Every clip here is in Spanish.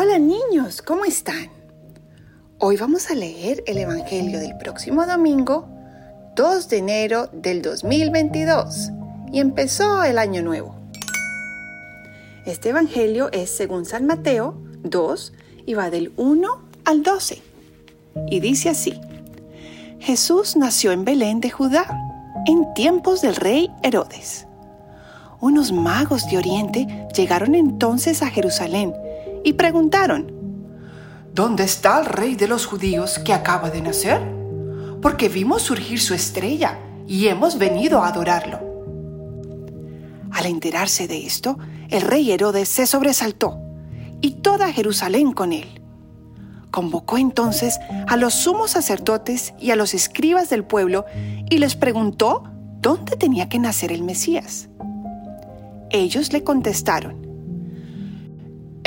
Hola niños, ¿cómo están? Hoy vamos a leer el Evangelio del próximo domingo, 2 de enero del 2022, y empezó el año nuevo. Este Evangelio es según San Mateo 2 y va del 1 al 12. Y dice así, Jesús nació en Belén de Judá, en tiempos del rey Herodes. Unos magos de Oriente llegaron entonces a Jerusalén y preguntaron, ¿Dónde está el rey de los judíos que acaba de nacer? Porque vimos surgir su estrella y hemos venido a adorarlo. Al enterarse de esto, el rey Herodes se sobresaltó y toda Jerusalén con él. Convocó entonces a los sumos sacerdotes y a los escribas del pueblo y les preguntó dónde tenía que nacer el Mesías. Ellos le contestaron,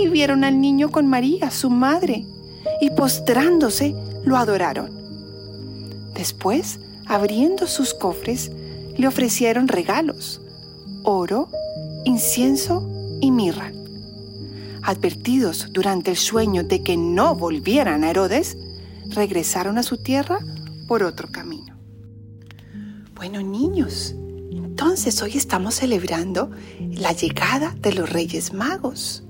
y vieron al niño con María, su madre, y postrándose lo adoraron. Después, abriendo sus cofres, le ofrecieron regalos, oro, incienso y mirra. Advertidos durante el sueño de que no volvieran a Herodes, regresaron a su tierra por otro camino. Bueno, niños, entonces hoy estamos celebrando la llegada de los Reyes Magos.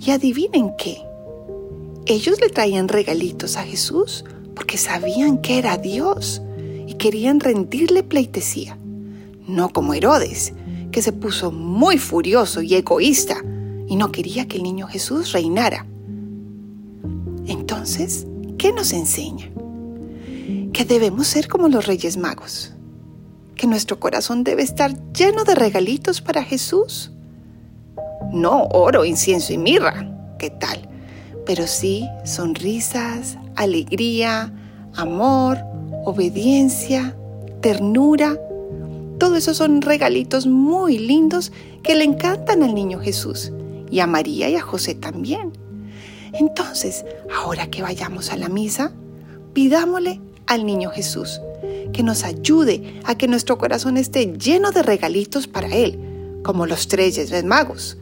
Y adivinen qué. Ellos le traían regalitos a Jesús porque sabían que era Dios y querían rendirle pleitesía. No como Herodes, que se puso muy furioso y egoísta y no quería que el niño Jesús reinara. Entonces, ¿qué nos enseña? Que debemos ser como los Reyes Magos, que nuestro corazón debe estar lleno de regalitos para Jesús no oro, incienso y mirra, ¿qué tal? Pero sí sonrisas, alegría, amor, obediencia, ternura. Todo eso son regalitos muy lindos que le encantan al niño Jesús y a María y a José también. Entonces, ahora que vayamos a la misa, pidámosle al niño Jesús que nos ayude a que nuestro corazón esté lleno de regalitos para Él, como los tres Magos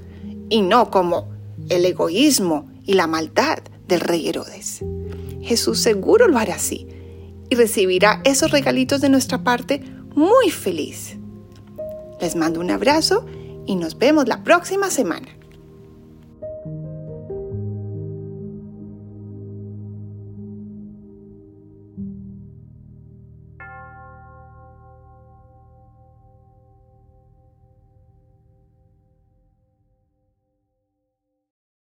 y no como el egoísmo y la maldad del rey Herodes. Jesús seguro lo hará así y recibirá esos regalitos de nuestra parte muy feliz. Les mando un abrazo y nos vemos la próxima semana.